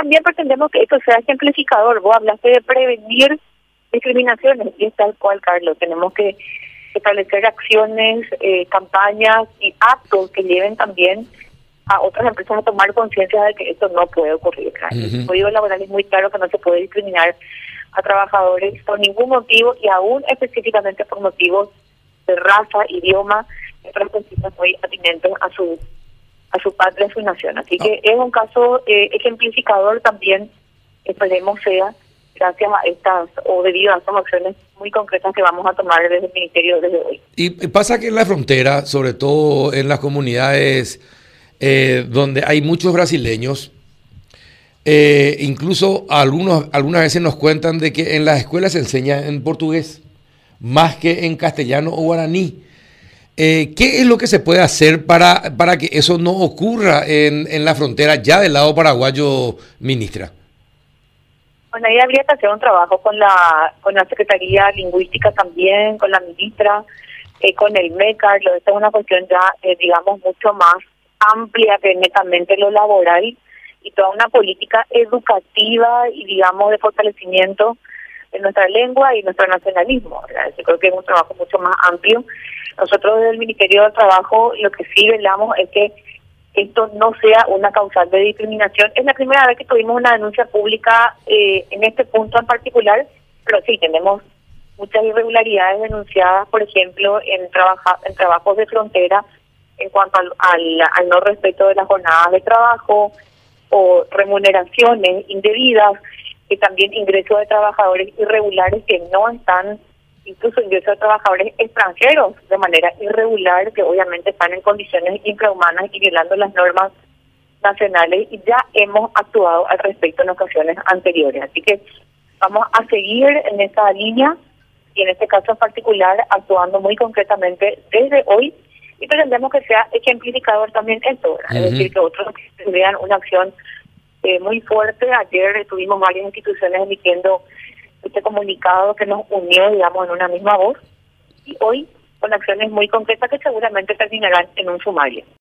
también pretendemos que esto sea ejemplificador. Vos hablaste de prevenir discriminaciones y es tal cual, Carlos. Tenemos que establecer acciones, eh, campañas y actos que lleven también a otras empresas a tomar conciencia de que esto no puede ocurrir. El código laboral es muy claro que no se puede discriminar a trabajadores por ningún motivo y aún específicamente por motivos de raza, idioma, otros principios muy atinentes a su a su patria, a su nación. Así que ah. es un caso eh, ejemplificador también, esperemos sea, gracias a estas o debido a estas acciones muy concretas que vamos a tomar desde el Ministerio desde hoy. Y pasa que en la frontera, sobre todo en las comunidades eh, donde hay muchos brasileños, eh, incluso algunos, algunas veces nos cuentan de que en las escuelas se enseña en portugués más que en castellano o guaraní. Eh, ¿Qué es lo que se puede hacer para, para que eso no ocurra en, en la frontera ya del lado paraguayo, ministra? Bueno, ahí habría que hacer un trabajo con la con la Secretaría Lingüística también, con la ministra, eh, con el MECAR. Esta es una cuestión ya, eh, digamos, mucho más amplia que netamente lo laboral y toda una política educativa y, digamos, de fortalecimiento de nuestra lengua y nuestro nacionalismo. Yo creo que es un trabajo mucho más amplio. Nosotros desde el Ministerio de Trabajo lo que sí velamos es que esto no sea una causal de discriminación. Es la primera vez que tuvimos una denuncia pública eh, en este punto en particular, pero sí tenemos muchas irregularidades denunciadas, por ejemplo, en, trabaja, en trabajos de frontera en cuanto al, al, no respeto de las jornadas de trabajo o remuneraciones indebidas y también ingresos de trabajadores irregulares que no están incluso ingreso de trabajadores extranjeros de manera irregular, que obviamente están en condiciones infrahumanas y violando las normas nacionales y ya hemos actuado al respecto en ocasiones anteriores. Así que vamos a seguir en esa línea y en este caso en particular actuando muy concretamente desde hoy y pretendemos que sea ejemplificador también esto, es decir, que otros vean una acción eh, muy fuerte. Ayer tuvimos varias instituciones emitiendo este comunicado que nos unió, digamos, en una misma voz, y hoy con acciones muy concretas que seguramente terminarán en un sumario.